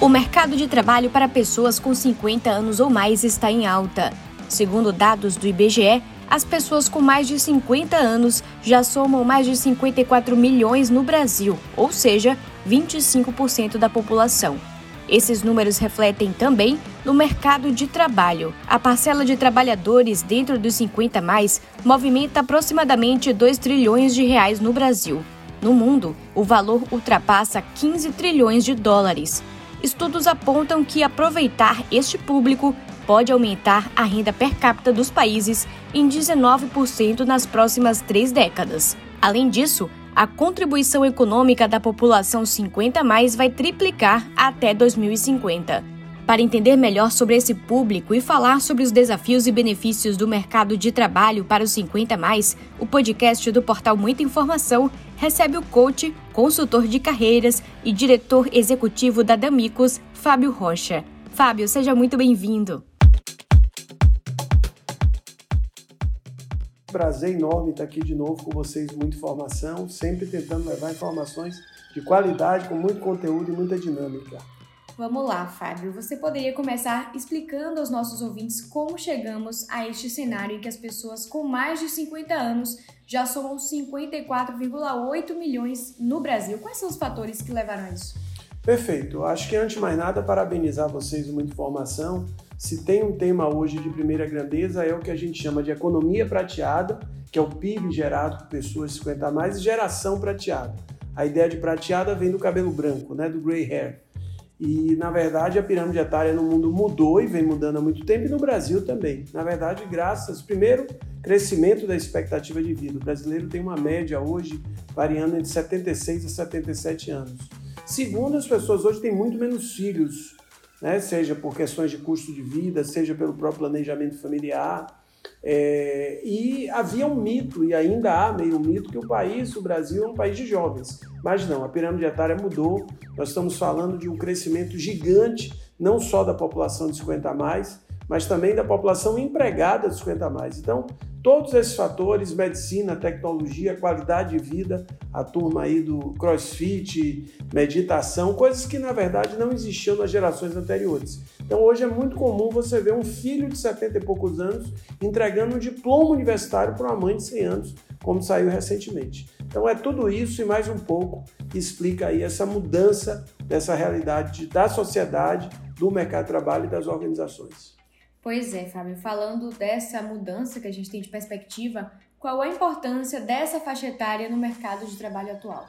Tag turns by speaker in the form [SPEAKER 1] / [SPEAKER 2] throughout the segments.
[SPEAKER 1] O mercado de trabalho para pessoas com 50 anos ou mais está em alta. Segundo dados do IBGE, as pessoas com mais de 50 anos já somam mais de 54 milhões no Brasil, ou seja, 25% da população. Esses números refletem também no mercado de trabalho. A parcela de trabalhadores dentro dos 50 mais movimenta aproximadamente 2 trilhões de reais no Brasil. No mundo, o valor ultrapassa 15 trilhões de dólares. Estudos apontam que aproveitar este público pode aumentar a renda per capita dos países em 19% nas próximas três décadas. Além disso, a contribuição econômica da população 50 mais vai triplicar até 2050. Para entender melhor sobre esse público e falar sobre os desafios e benefícios do mercado de trabalho para os 50 mais, o podcast do portal Muita Informação recebe o coach, consultor de carreiras e diretor executivo da Damicos, Fábio Rocha. Fábio, seja muito bem-vindo.
[SPEAKER 2] Prazer enorme estar aqui de novo com vocês, muita informação, sempre tentando levar informações de qualidade, com muito conteúdo e muita dinâmica.
[SPEAKER 1] Vamos lá, Fábio. Você poderia começar explicando aos nossos ouvintes como chegamos a este cenário em que as pessoas com mais de 50 anos já somam 54,8 milhões no Brasil. Quais são os fatores que levaram a isso?
[SPEAKER 2] Perfeito. Acho que antes de mais nada, parabenizar vocês com muita informação. Se tem um tema hoje de primeira grandeza, é o que a gente chama de economia prateada, que é o PIB gerado por pessoas 50 a mais, e geração prateada. A ideia de prateada vem do cabelo branco, né, do gray hair. E, na verdade, a pirâmide etária no mundo mudou e vem mudando há muito tempo, e no Brasil também. Na verdade, graças, primeiro, crescimento da expectativa de vida. O brasileiro tem uma média hoje variando entre 76 a 77 anos. Segundo, as pessoas hoje têm muito menos filhos, né? seja por questões de custo de vida, seja pelo próprio planejamento familiar. É, e havia um mito, e ainda há meio um mito, que o país, o Brasil, é um país de jovens. Mas não, a pirâmide etária mudou. Nós estamos falando de um crescimento gigante, não só da população de 50 a mais, mas também da população empregada de 50 a mais. Então, todos esses fatores, medicina, tecnologia, qualidade de vida, a turma aí do crossfit, meditação, coisas que na verdade não existiam nas gerações anteriores. Então hoje é muito comum você ver um filho de 70 e poucos anos entregando um diploma universitário para uma mãe de 100 anos, como saiu recentemente. Então é tudo isso e mais um pouco que explica aí essa mudança dessa realidade da sociedade, do mercado de trabalho e das organizações.
[SPEAKER 1] Pois é, Fábio, falando dessa mudança que a gente tem de perspectiva, qual a importância dessa faixa etária no mercado de trabalho atual?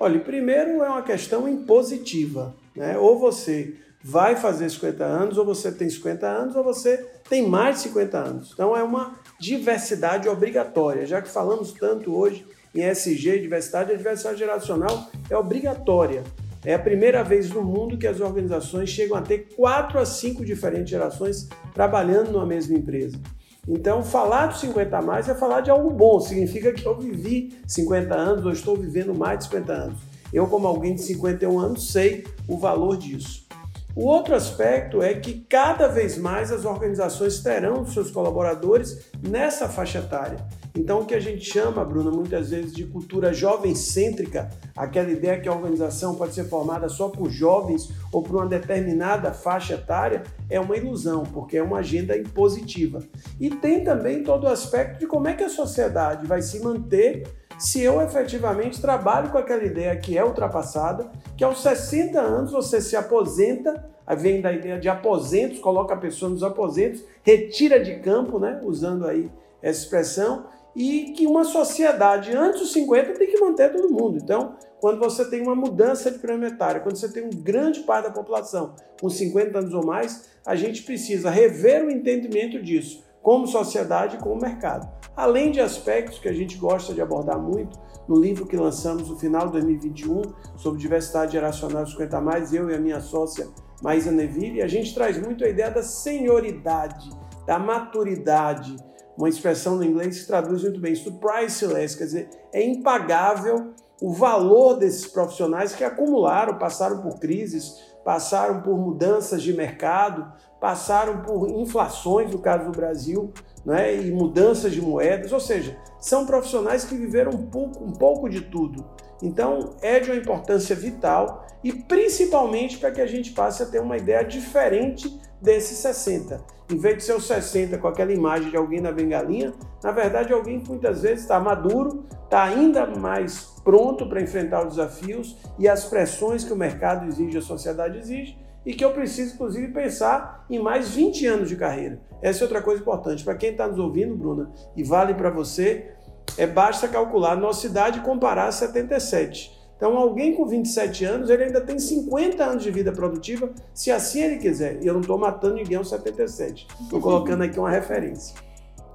[SPEAKER 2] Olha, primeiro é uma questão impositiva, né? Ou você vai fazer 50 anos, ou você tem 50 anos, ou você tem mais de 50 anos. Então é uma diversidade obrigatória. Já que falamos tanto hoje em SG, diversidade, a diversidade geracional é obrigatória. É a primeira vez no mundo que as organizações chegam a ter quatro a cinco diferentes gerações trabalhando numa mesma empresa. Então, falar dos 50 a mais é falar de algo bom, significa que eu vivi 50 anos ou estou vivendo mais de 50 anos. Eu, como alguém de 51 anos, sei o valor disso. O outro aspecto é que cada vez mais as organizações terão seus colaboradores nessa faixa etária. Então, o que a gente chama, Bruna, muitas vezes de cultura jovem-cêntrica, aquela ideia que a organização pode ser formada só por jovens ou por uma determinada faixa etária, é uma ilusão, porque é uma agenda impositiva. E tem também todo o aspecto de como é que a sociedade vai se manter se eu efetivamente trabalho com aquela ideia que é ultrapassada, que aos 60 anos você se aposenta, aí vem da ideia de aposentos, coloca a pessoa nos aposentos, retira de campo, né, usando aí essa expressão, e que uma sociedade antes dos 50 tem que manter todo mundo. Então, quando você tem uma mudança de planetária, quando você tem um grande parte da população com 50 anos ou mais, a gente precisa rever o entendimento disso, como sociedade e como mercado. Além de aspectos que a gente gosta de abordar muito no livro que lançamos no final de 2021 sobre diversidade geracional 50 mais, eu e a minha sócia Maísa Neville, a gente traz muito a ideia da senioridade, da maturidade, uma expressão no inglês que traduz muito bem isso, priceless, quer dizer, é impagável o valor desses profissionais que acumularam, passaram por crises, passaram por mudanças de mercado, passaram por inflações, no caso do Brasil, né, e mudanças de moedas, ou seja, são profissionais que viveram um pouco, um pouco de tudo. Então, é de uma importância vital e principalmente para que a gente passe a ter uma ideia diferente desses 60. Em vez de ser os 60 com aquela imagem de alguém na bengalinha, na verdade, alguém que muitas vezes está maduro, está ainda mais pronto para enfrentar os desafios e as pressões que o mercado exige, a sociedade exige, e que eu preciso, inclusive, pensar em mais 20 anos de carreira. Essa é outra coisa importante. Para quem está nos ouvindo, Bruna, e vale para você, é basta calcular a nossa idade e comparar a 77. Então, alguém com 27 anos, ele ainda tem 50 anos de vida produtiva, se assim ele quiser. E eu não estou matando ninguém aos 77. Estou colocando aqui uma referência.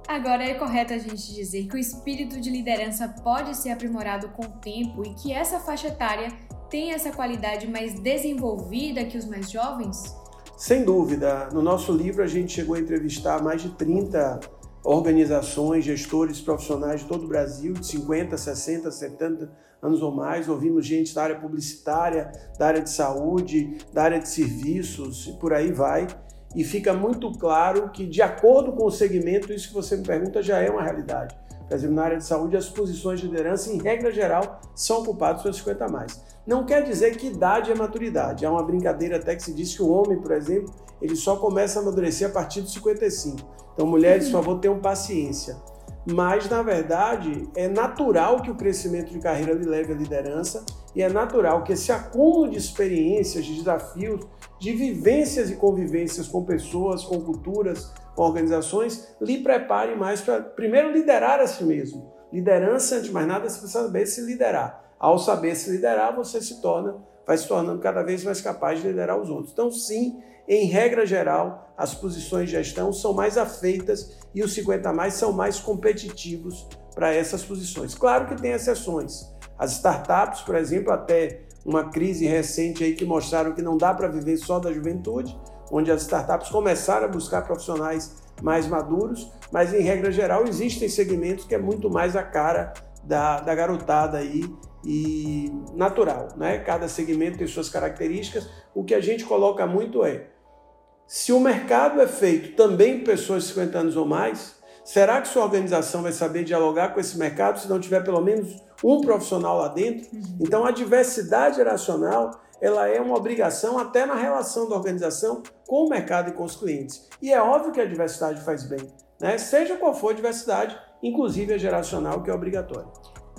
[SPEAKER 1] Agora, é correto a gente dizer que o espírito de liderança pode ser aprimorado com o tempo e que essa faixa etária tem essa qualidade mais desenvolvida que os mais jovens?
[SPEAKER 2] Sem dúvida. No nosso livro, a gente chegou a entrevistar mais de 30 organizações, gestores profissionais de todo o Brasil, de 50, 60, 70 anos ou mais. Ouvimos gente da área publicitária, da área de saúde, da área de serviços e por aí vai. E fica muito claro que, de acordo com o segmento, isso que você me pergunta já é uma realidade. Na área de saúde, as posições de liderança, em regra geral, são ocupadas pelos 50 a mais. Não quer dizer que idade é maturidade. Há uma brincadeira até que se diz que o homem, por exemplo, ele só começa a amadurecer a partir dos 55. Então, mulheres, por favor, tenham paciência. Mas, na verdade, é natural que o crescimento de carreira lhe leve à liderança e é natural que esse acúmulo de experiências, de desafios, de vivências e convivências com pessoas, com culturas, organizações, lhe prepare mais para, primeiro, liderar a si mesmo. Liderança, antes de mais nada, você precisa saber se liderar. Ao saber se liderar, você se torna, vai se tornando cada vez mais capaz de liderar os outros. Então, sim, em regra geral, as posições de gestão são mais afeitas e os 50 mais são mais competitivos para essas posições. Claro que tem exceções. As startups, por exemplo, até uma crise recente aí que mostraram que não dá para viver só da juventude, onde as startups começaram a buscar profissionais mais maduros, mas em regra geral existem segmentos que é muito mais a cara da, da garotada aí e natural, né? Cada segmento tem suas características. O que a gente coloca muito é se o mercado é feito também por pessoas de 50 anos ou mais, será que sua organização vai saber dialogar com esse mercado se não tiver pelo menos um profissional lá dentro? Uhum. Então a diversidade geracional ela é uma obrigação até na relação da organização com o mercado e com os clientes. E é óbvio que a diversidade faz bem, né? seja qual for a diversidade, inclusive a geracional, que é obrigatória.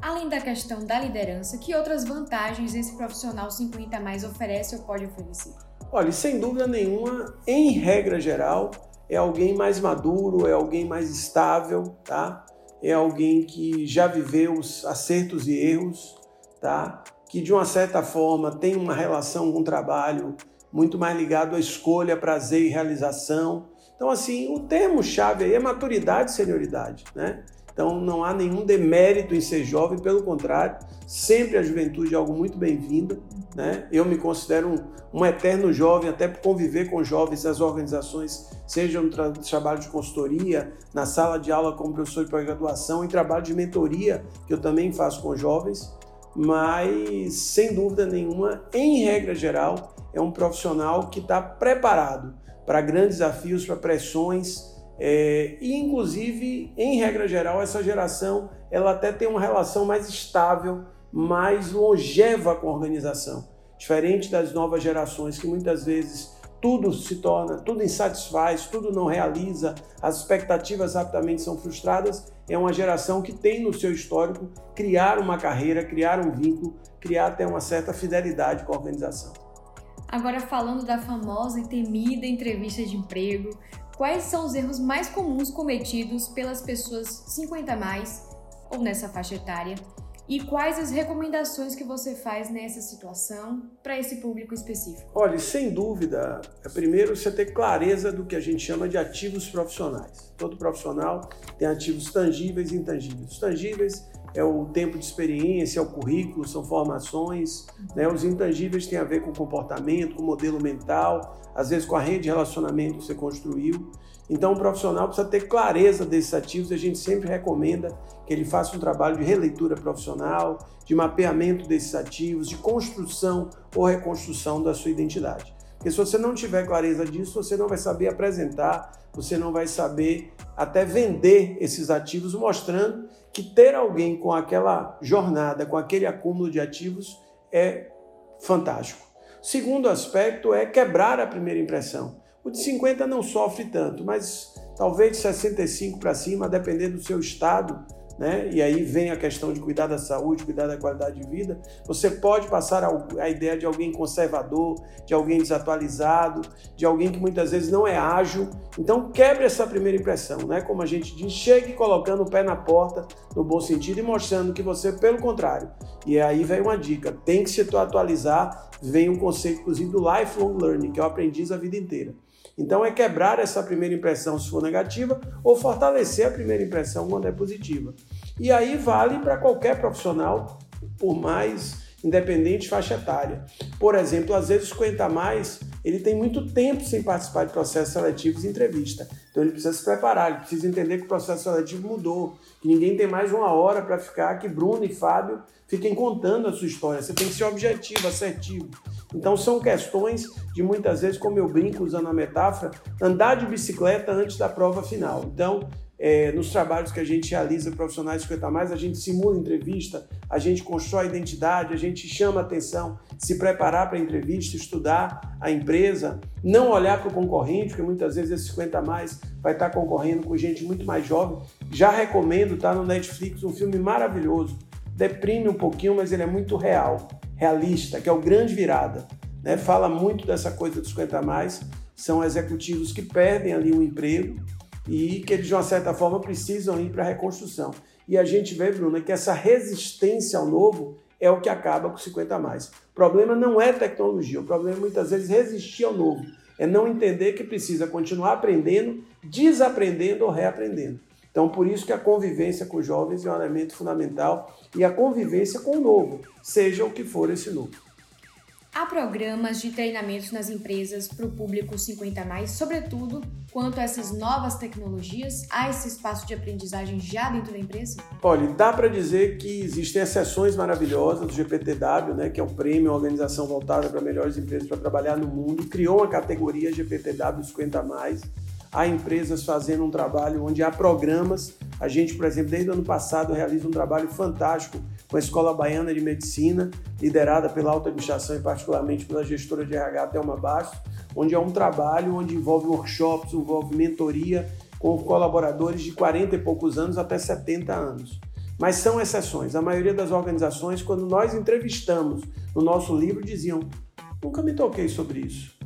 [SPEAKER 1] Além da questão da liderança, que outras vantagens esse profissional 50 mais oferece ou pode oferecer?
[SPEAKER 2] Olha, sem dúvida nenhuma, em regra geral, é alguém mais maduro, é alguém mais estável, tá? É alguém que já viveu os acertos e erros, tá? Que de uma certa forma tem uma relação com o trabalho muito mais ligado à escolha, prazer e realização. Então, assim, o termo-chave aí é maturidade e senioridade, né? Então não há nenhum demérito em ser jovem, pelo contrário, sempre a juventude é algo muito bem-vinda. Né? Eu me considero um, um, eterno jovem, até por conviver com jovens nas organizações, seja no tra trabalho de consultoria, na sala de aula como professor de pós-graduação, em trabalho de mentoria, que eu também faço com jovens. Mas, sem dúvida nenhuma, em regra geral, é um profissional que está preparado para grandes desafios, para pressões é, e inclusive, em regra geral, essa geração ela até tem uma relação mais estável, mais longeva com a organização, diferente das novas gerações que muitas vezes tudo se torna, tudo insatisfaz, tudo não realiza, as expectativas rapidamente são frustradas. É uma geração que tem no seu histórico criar uma carreira, criar um vínculo, criar até uma certa fidelidade com a organização.
[SPEAKER 1] Agora falando da famosa e temida entrevista de emprego, quais são os erros mais comuns cometidos pelas pessoas 50 mais ou nessa faixa etária e quais as recomendações que você faz nessa situação para esse público específico?
[SPEAKER 2] Olha, sem dúvida, é primeiro você ter clareza do que a gente chama de ativos profissionais. Todo profissional tem ativos tangíveis e intangíveis. Os tangíveis é o tempo de experiência, é o currículo, são formações. Né? Os intangíveis têm a ver com comportamento, com modelo mental, às vezes com a rede de relacionamento que você construiu. Então, o profissional precisa ter clareza desses ativos a gente sempre recomenda que ele faça um trabalho de releitura profissional, de mapeamento desses ativos, de construção ou reconstrução da sua identidade. Porque se você não tiver clareza disso, você não vai saber apresentar, você não vai saber até vender esses ativos, mostrando que ter alguém com aquela jornada, com aquele acúmulo de ativos é fantástico. Segundo aspecto é quebrar a primeira impressão. O de 50 não sofre tanto, mas talvez de 65 para cima, dependendo do seu estado, né? E aí vem a questão de cuidar da saúde, cuidar da qualidade de vida. Você pode passar a, ideia de alguém conservador, de alguém desatualizado, de alguém que muitas vezes não é ágil. Então quebre essa primeira impressão, né? Como a gente diz, chegue colocando o pé na porta, no bom sentido, e mostrando que você, pelo contrário. E aí vem uma dica: tem que se atualizar. Vem um conceito, inclusive, do lifelong learning, que o aprendiz a vida inteira. Então é quebrar essa primeira impressão se for negativa ou fortalecer a primeira impressão quando é positiva. E aí vale para qualquer profissional, por mais independente faixa etária. Por exemplo, às vezes o 50 mais, ele tem muito tempo sem participar de processos seletivos e entrevista. Então ele precisa se preparar, ele precisa entender que o processo seletivo mudou, que ninguém tem mais uma hora para ficar, que Bruno e Fábio fiquem contando a sua história. Você tem que ser objetivo, assertivo. Então são questões de muitas vezes, como eu brinco usando a metáfora, andar de bicicleta antes da prova final. Então, é, nos trabalhos que a gente realiza profissionais 50 mais, a gente simula entrevista, a gente constrói identidade, a gente chama atenção, se preparar para a entrevista, estudar a empresa, não olhar para o concorrente, porque muitas vezes esse 50 mais vai estar concorrendo com gente muito mais jovem. Já recomendo, tá no Netflix, um filme maravilhoso. Deprime um pouquinho, mas ele é muito real realista, que é o grande virada. Né? Fala muito dessa coisa dos 50 mais, são executivos que perdem ali um emprego e que eles, de uma certa forma, precisam ir para a reconstrução. E a gente vê, Bruno, que essa resistência ao novo é o que acaba com 50 mais. O problema não é tecnologia, o problema é muitas vezes resistir ao novo. É não entender que precisa continuar aprendendo, desaprendendo ou reaprendendo. Então, por isso que a convivência com os jovens é um elemento fundamental e a convivência com o novo, seja o que for esse novo.
[SPEAKER 1] Há programas de treinamentos nas empresas para o público 50 mais, sobretudo quanto a essas novas tecnologias? Há esse espaço de aprendizagem já dentro da empresa?
[SPEAKER 2] Olha, dá para dizer que existem exceções maravilhosas do GPTW, né, que é um prêmio, uma organização voltada para melhores empresas para trabalhar no mundo, criou uma categoria GPTW 50 mais há empresas fazendo um trabalho onde há programas. A gente, por exemplo, desde o ano passado realiza um trabalho fantástico com a Escola Baiana de Medicina, liderada pela alta administração e particularmente pela gestora de RH Thelma Bastos, onde é um trabalho onde envolve workshops, envolve mentoria com colaboradores de 40 e poucos anos até 70 anos. Mas são exceções. A maioria das organizações, quando nós entrevistamos no nosso livro, diziam: nunca me toquei sobre isso.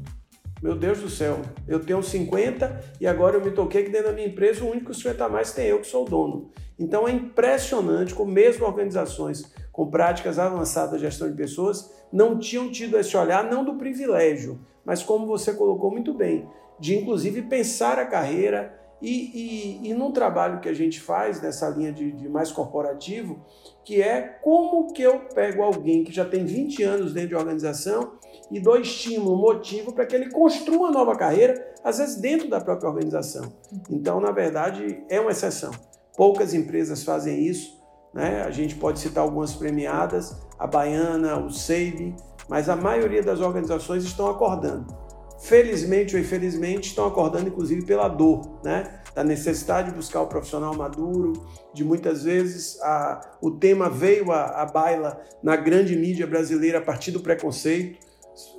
[SPEAKER 2] Meu Deus do céu, eu tenho 50 e agora eu me toquei que dentro da minha empresa o único 50 a mais tem eu que sou o dono. Então é impressionante como mesmo organizações com práticas avançadas de gestão de pessoas não tinham tido esse olhar não do privilégio, mas como você colocou muito bem, de inclusive pensar a carreira e, e, e num trabalho que a gente faz nessa linha de, de, mais corporativo, que é como que eu pego alguém que já tem 20 anos dentro de organização e dou estímulo, motivo para que ele construa uma nova carreira, às vezes dentro da própria organização. Então, na verdade, é uma exceção. Poucas empresas fazem isso. Né? A gente pode citar algumas premiadas, a Baiana, o SEIB, mas a maioria das organizações estão acordando. Felizmente ou infelizmente, estão acordando inclusive pela dor, né? da necessidade de buscar o profissional maduro, de muitas vezes a, o tema veio à baila na grande mídia brasileira a partir do preconceito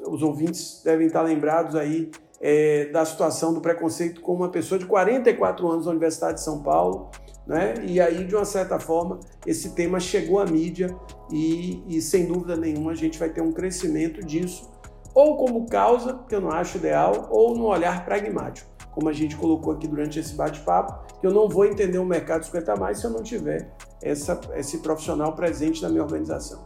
[SPEAKER 2] os ouvintes devem estar lembrados aí é, da situação do preconceito com uma pessoa de 44 anos na Universidade de São Paulo, né? E aí, de uma certa forma, esse tema chegou à mídia e, e, sem dúvida nenhuma, a gente vai ter um crescimento disso, ou como causa, que eu não acho ideal, ou no olhar pragmático, como a gente colocou aqui durante esse bate-papo, que eu não vou entender o mercado 50 mais se eu não tiver essa, esse profissional presente na minha organização.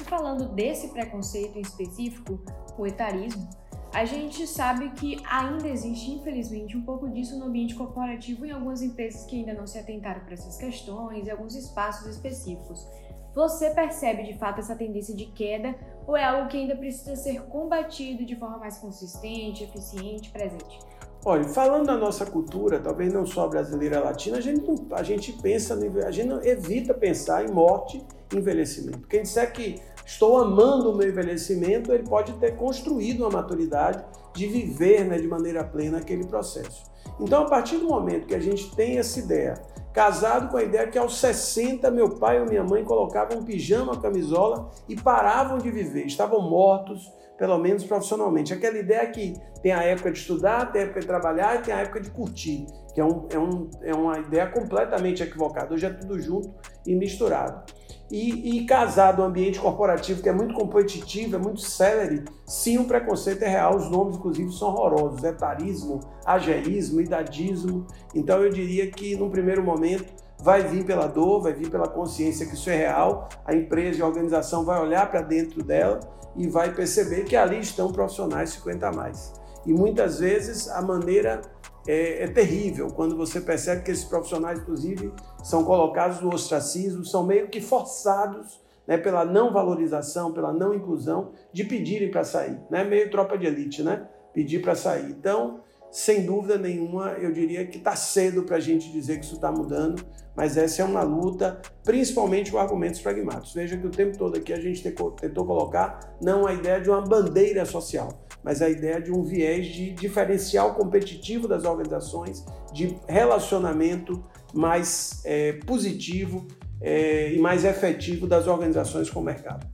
[SPEAKER 1] E falando desse preconceito em específico, o etarismo, a gente sabe que ainda existe, infelizmente, um pouco disso no ambiente corporativo em algumas empresas que ainda não se atentaram para essas questões e alguns espaços específicos. Você percebe de fato essa tendência de queda ou é algo que ainda precisa ser combatido de forma mais consistente, eficiente, presente?
[SPEAKER 2] Olha, falando da nossa cultura, talvez não só brasileira latina, a gente, a gente pensa, a gente evita pensar em morte e envelhecimento. Quem disser que estou amando o meu envelhecimento, ele pode ter construído uma maturidade de viver né, de maneira plena aquele processo. Então, a partir do momento que a gente tem essa ideia casado com a ideia que aos 60 meu pai ou minha mãe colocavam pijama, camisola e paravam de viver, estavam mortos, pelo menos profissionalmente. Aquela ideia que tem a época de estudar, tem a época de trabalhar e tem a época de curtir, que é, um, é, um, é uma ideia completamente equivocada. Hoje é tudo junto e misturado. E, e casado um ambiente corporativo que é muito competitivo, é muito célere, sim, o preconceito é real. Os nomes, inclusive, são horrorosos: etarismo, ageísmo, idadismo. Então, eu diria que, num primeiro momento, vai vir pela dor, vai vir pela consciência que isso é real. A empresa e a organização vai olhar para dentro dela e vai perceber que ali estão profissionais 50 a mais. E muitas vezes a maneira é, é, terrível quando você percebe que esses profissionais, inclusive, são colocados no ostracismo, são meio que forçados né, pela não valorização, pela não inclusão, de pedirem para sair. Né? Meio tropa de elite, né? Pedir para sair. Então, sem dúvida nenhuma, eu diria que está cedo para a gente dizer que isso está mudando, mas essa é uma luta, principalmente com argumentos pragmáticos. Veja que o tempo todo aqui a gente tentou colocar não a ideia de uma bandeira social, mas a ideia de um viés de diferencial competitivo das organizações, de relacionamento mais é, positivo é, e mais efetivo das organizações com o mercado.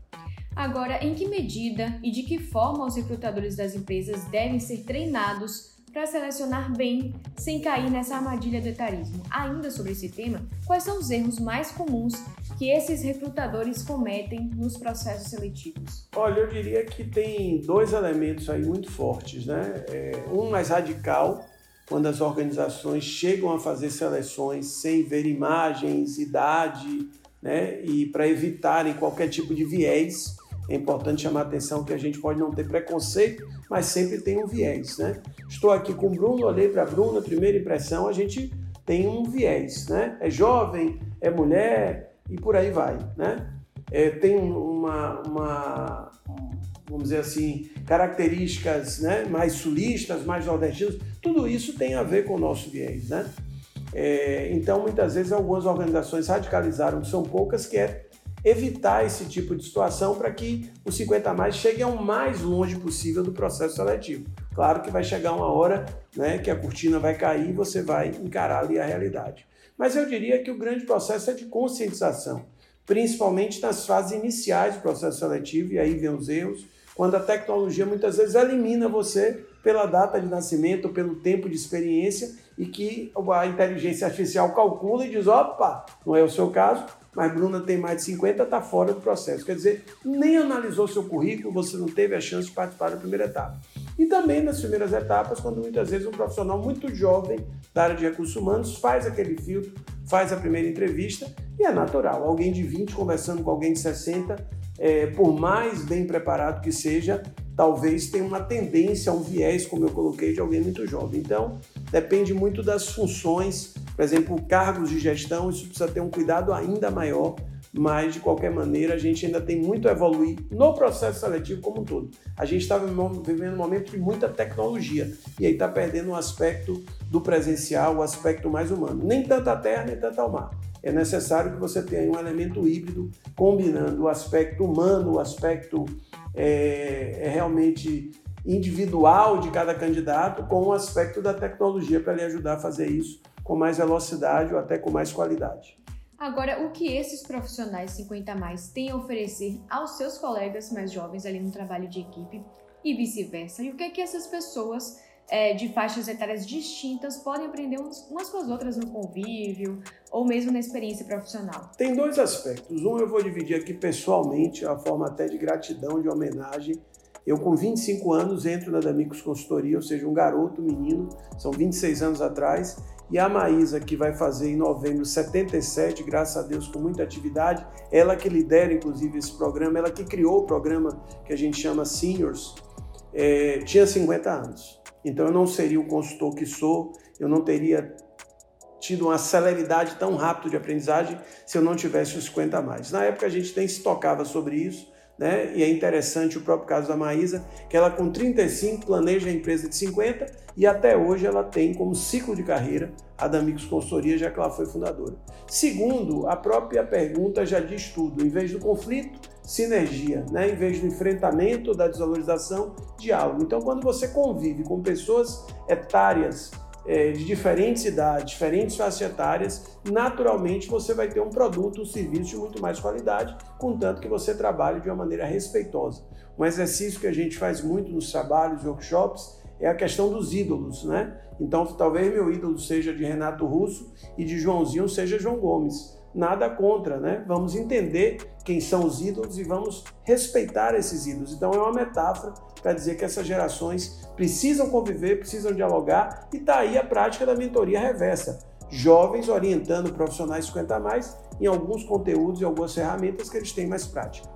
[SPEAKER 1] Agora, em que medida e de que forma os recrutadores das empresas devem ser treinados para selecionar bem, sem cair nessa armadilha do etarismo. Ainda sobre esse tema, quais são os erros mais comuns que esses recrutadores cometem nos processos seletivos?
[SPEAKER 2] Olha, eu diria que tem dois elementos aí muito fortes, né? É, um mais radical, quando as organizações chegam a fazer seleções sem ver imagens, idade, né? E para evitarem qualquer tipo de viés, é importante chamar a atenção que a gente pode não ter preconceito, mas sempre tem um viés, né? Estou aqui com o Bruno, olhei para a Bruna, primeira impressão, a gente tem um viés, né? É jovem, é mulher e por aí vai, né? É, tem uma, uma, vamos dizer assim, características né, mais sulistas, mais nordestinas, tudo isso tem a ver com o nosso viés, né? É, então, muitas vezes, algumas organizações radicalizaram, são poucas, que é evitar esse tipo de situação para que os 50 mais cheguem o mais longe possível do processo seletivo. Claro que vai chegar uma hora né, que a cortina vai cair e você vai encarar ali a realidade. Mas eu diria que o grande processo é de conscientização, principalmente nas fases iniciais do processo seletivo, e aí vem os erros, quando a tecnologia muitas vezes elimina você pela data de nascimento, pelo tempo de experiência, e que a inteligência artificial calcula e diz: opa, não é o seu caso, mas Bruna tem mais de 50, está fora do processo. Quer dizer, nem analisou seu currículo, você não teve a chance de participar da primeira etapa. E também nas primeiras etapas, quando muitas vezes um profissional muito jovem da área de recursos humanos faz aquele filtro, faz a primeira entrevista, e é natural. Alguém de 20 conversando com alguém de 60, é, por mais bem preparado que seja, talvez tenha uma tendência, um viés, como eu coloquei, de alguém muito jovem. Então, depende muito das funções por exemplo, cargos de gestão, isso precisa ter um cuidado ainda maior, mas de qualquer maneira a gente ainda tem muito a evoluir no processo seletivo como um todo. A gente está vivendo um momento de muita tecnologia e aí está perdendo o um aspecto do presencial, o aspecto mais humano. Nem tanto a terra, nem tanto ao mar. É necessário que você tenha um elemento híbrido combinando o aspecto humano, o aspecto é, é realmente individual de cada candidato com o aspecto da tecnologia para lhe ajudar a fazer isso com mais velocidade ou até com mais qualidade.
[SPEAKER 1] Agora, o que esses profissionais 50 mais têm a oferecer aos seus colegas mais jovens ali no trabalho de equipe e vice-versa? E o que é que essas pessoas é, de faixas etárias distintas podem aprender umas com as outras no convívio ou mesmo na experiência profissional?
[SPEAKER 2] Tem dois aspectos. Um eu vou dividir aqui pessoalmente, a forma até de gratidão, de homenagem. Eu, com 25 anos, entro na Damicos Consultoria, ou seja, um garoto, menino, são 26 anos atrás, e a Maísa, que vai fazer em novembro 77, graças a Deus, com muita atividade, ela que lidera, inclusive, esse programa, ela que criou o programa que a gente chama Seniors, é, tinha 50 anos. Então eu não seria o consultor que sou, eu não teria tido uma celeridade tão rápida de aprendizagem se eu não tivesse os 50 a mais. Na época a gente nem se tocava sobre isso, né? E é interessante o próprio caso da Maísa, que ela com 35 planeja a empresa de 50 e até hoje ela tem como ciclo de carreira a da Amigos Consultoria, já que ela foi fundadora. Segundo, a própria pergunta já diz tudo. Em vez do conflito, sinergia, né? Em vez do enfrentamento, da desvalorização, diálogo. Então, quando você convive com pessoas etárias é, de diferentes idades, diferentes faixas etárias, naturalmente você vai ter um produto, um serviço de muito mais qualidade, contanto que você trabalhe de uma maneira respeitosa. Um exercício que a gente faz muito nos trabalhos workshops é a questão dos ídolos, né? Então, talvez meu ídolo seja de Renato Russo e de Joãozinho seja João Gomes. Nada contra, né? Vamos entender quem são os ídolos e vamos respeitar esses ídolos. Então, é uma metáfora para dizer que essas gerações precisam conviver, precisam dialogar e está aí a prática da mentoria reversa. Jovens orientando profissionais 50 a mais em alguns conteúdos e algumas ferramentas que eles têm mais prática.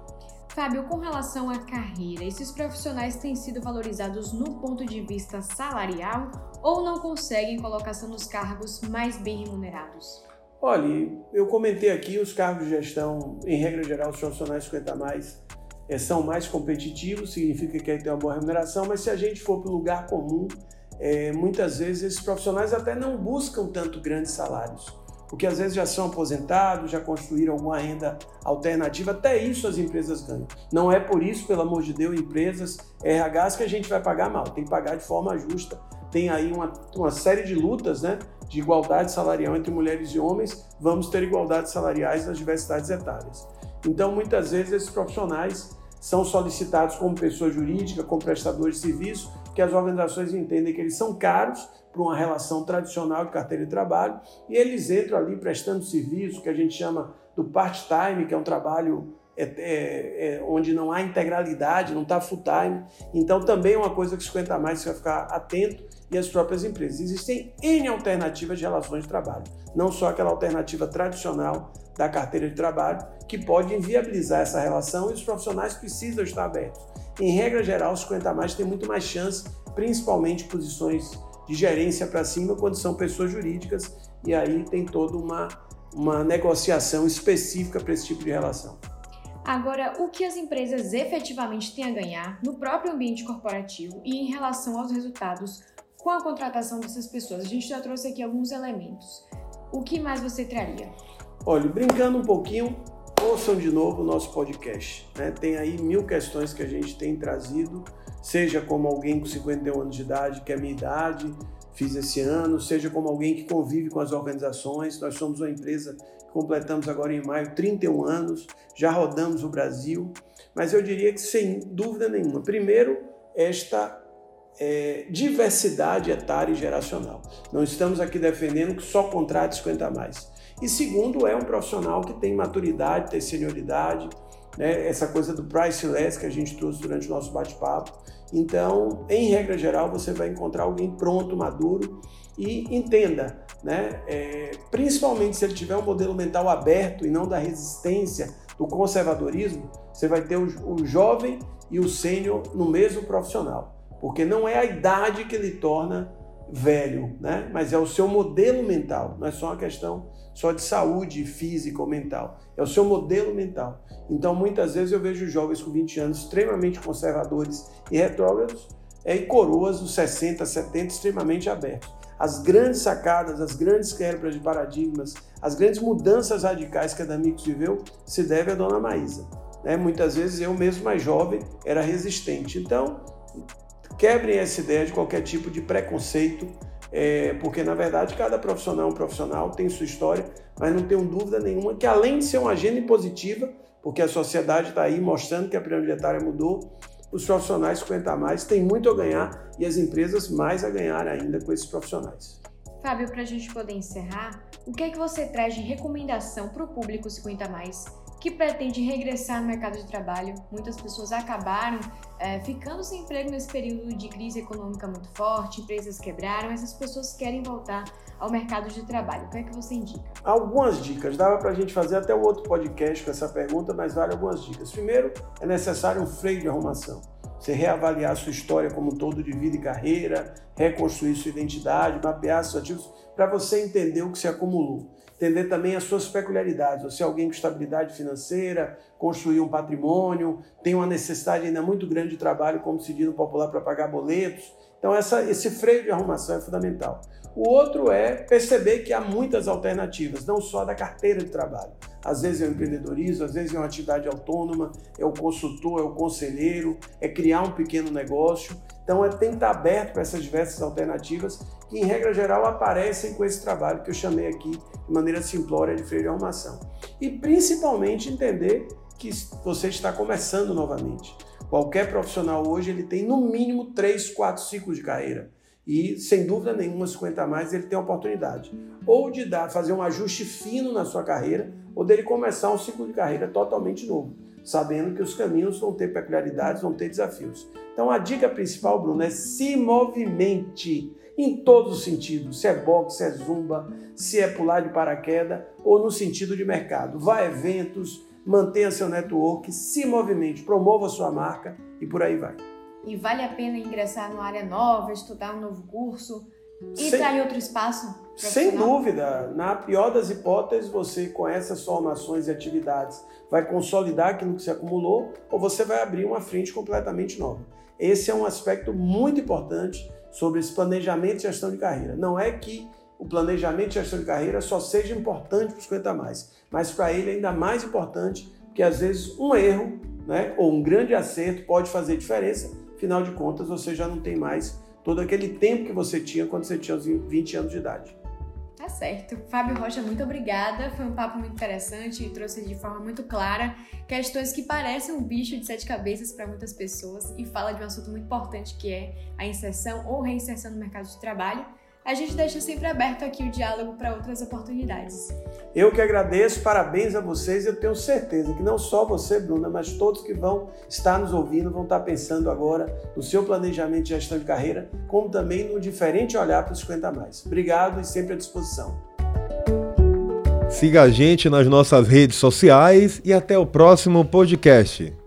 [SPEAKER 1] Fábio, com relação à carreira, esses profissionais têm sido valorizados no ponto de vista salarial ou não conseguem colocação nos cargos mais bem remunerados?
[SPEAKER 2] Olha, eu comentei aqui os cargos de gestão, em regra geral, os profissionais 50 mais é, são mais competitivos, significa que aí tem uma boa remuneração, mas se a gente for para o lugar comum, é, muitas vezes esses profissionais até não buscam tanto grandes salários porque às vezes já são aposentados, já construíram alguma renda alternativa, até isso as empresas ganham. Não é por isso, pelo amor de Deus, empresas, RHs que a gente vai pagar mal, tem que pagar de forma justa. Tem aí uma, uma série de lutas né, de igualdade salarial entre mulheres e homens, vamos ter igualdade salariais nas diversidades etárias. Então, muitas vezes, esses profissionais são solicitados como pessoa jurídica, como prestadores de serviço, que as organizações entendem que eles são caros para uma relação tradicional de carteira de trabalho e eles entram ali prestando serviço que a gente chama do part-time, que é um trabalho é, é, é, onde não há integralidade, não está full-time. Então também é uma coisa que 50 a mais você vai ficar atento e as próprias empresas. Existem N alternativas de relações de trabalho, não só aquela alternativa tradicional da carteira de trabalho, que pode inviabilizar essa relação e os profissionais precisam estar abertos. Em regra geral, 50 a mais tem muito mais chance, principalmente posições de gerência para cima, quando são pessoas jurídicas, e aí tem toda uma, uma negociação específica para esse tipo de relação.
[SPEAKER 1] Agora, o que as empresas efetivamente têm a ganhar no próprio ambiente corporativo e em relação aos resultados com a contratação dessas pessoas? A gente já trouxe aqui alguns elementos. O que mais você traria?
[SPEAKER 2] Olha, brincando um pouquinho, ouçam de novo o nosso podcast. Né? Tem aí mil questões que a gente tem trazido seja como alguém com 51 anos de idade, que é minha idade, fiz esse ano, seja como alguém que convive com as organizações. Nós somos uma empresa que completamos agora em maio 31 anos, já rodamos o Brasil, mas eu diria que sem dúvida nenhuma, primeiro, esta é, diversidade etária e geracional. Não estamos aqui defendendo que só contrate 50 a mais. E segundo, é um profissional que tem maturidade, tem senioridade, né, essa coisa do priceless que a gente trouxe durante o nosso bate-papo. Então, em regra geral, você vai encontrar alguém pronto, maduro e entenda, né, é, principalmente se ele tiver um modelo mental aberto e não da resistência, do conservadorismo, você vai ter o, o jovem e o sênior no mesmo profissional, porque não é a idade que ele torna velho, né? mas é o seu modelo mental, não é só uma questão só de saúde física ou mental, é o seu modelo mental. Então, muitas vezes eu vejo jovens com 20 anos extremamente conservadores e retrógrados é, e coroas dos 60, 70 extremamente abertos. As grandes sacadas, as grandes quebras de paradigmas, as grandes mudanças radicais que a Damix viveu se deve à dona Maísa. Né? Muitas vezes eu mesmo mais jovem era resistente. Então, Quebrem essa ideia de qualquer tipo de preconceito, é, porque na verdade cada profissional é um profissional, tem sua história, mas não tenho dúvida nenhuma que além de ser uma agenda positiva, porque a sociedade está aí mostrando que a pirâmide etária mudou, os profissionais 50 a mais têm muito a ganhar e as empresas mais a ganhar ainda com esses profissionais.
[SPEAKER 1] Fábio, para a gente poder encerrar, o que é que você traz de recomendação para o público 50 a mais que pretende regressar no mercado de trabalho. Muitas pessoas acabaram é, ficando sem emprego nesse período de crise econômica muito forte, empresas quebraram, essas pessoas querem voltar ao mercado de trabalho. O que é que você indica?
[SPEAKER 2] Algumas dicas. Dava para a gente fazer até um outro podcast com essa pergunta, mas vale algumas dicas. Primeiro, é necessário um freio de arrumação. Você reavaliar sua história como um todo de vida e carreira, reconstruir sua identidade, mapear seus ativos, para você entender o que se acumulou entender também as suas peculiaridades. Você é alguém com estabilidade financeira, construir um patrimônio, tem uma necessidade ainda muito grande de trabalho, como se diz no popular, para pagar boletos. Então, essa, esse freio de arrumação é fundamental. O outro é perceber que há muitas alternativas, não só da carteira de trabalho. Às vezes é o empreendedorismo, às vezes é uma atividade autônoma, é o consultor, é o conselheiro, é criar um pequeno negócio. Então, é, tem que estar aberto para essas diversas alternativas que, em regra geral, aparecem com esse trabalho que eu chamei aqui de maneira simplória de freio de arrumação. E, principalmente, entender que você está começando novamente. Qualquer profissional hoje ele tem no mínimo 3, 4 ciclos de carreira. E, sem dúvida nenhuma, 50 a mais, ele tem a oportunidade ou de dar, fazer um ajuste fino na sua carreira, ou dele começar um ciclo de carreira totalmente novo, sabendo que os caminhos vão ter peculiaridades, vão ter desafios. Então, a dica principal, Bruno, é se movimente em todos os sentidos, se é boxe, se é zumba, se é pular de paraquedas ou no sentido de mercado. Vá a eventos, mantenha seu network, se movimente, promova sua marca e por aí vai.
[SPEAKER 1] E vale a pena ingressar numa área nova, estudar um novo curso e estar tá outro espaço?
[SPEAKER 2] Sem dúvida. Na pior das hipóteses, você com essas formações e atividades vai consolidar aquilo que se acumulou ou você vai abrir uma frente completamente nova. Esse é um aspecto muito importante sobre esse planejamento e gestão de carreira. Não é que o planejamento e gestão de carreira só seja importante para os 50 mais, mas para ele é ainda mais importante, porque às vezes um erro né, ou um grande acerto pode fazer diferença, afinal de contas você já não tem mais todo aquele tempo que você tinha quando você tinha os 20 anos de idade.
[SPEAKER 1] Tá certo. Fábio Rocha, muito obrigada. Foi um papo muito interessante e trouxe de forma muito clara questões que parecem um bicho de sete cabeças para muitas pessoas e fala de um assunto muito importante que é a inserção ou reinserção no mercado de trabalho a gente deixa sempre aberto aqui o diálogo para outras oportunidades.
[SPEAKER 2] Eu que agradeço, parabéns a vocês. Eu tenho certeza que não só você, Bruna, mas todos que vão estar nos ouvindo vão estar pensando agora no seu planejamento de gestão de carreira, como também no diferente olhar para os 50 mais. Obrigado e sempre à disposição.
[SPEAKER 3] Siga a gente nas nossas redes sociais e até o próximo podcast.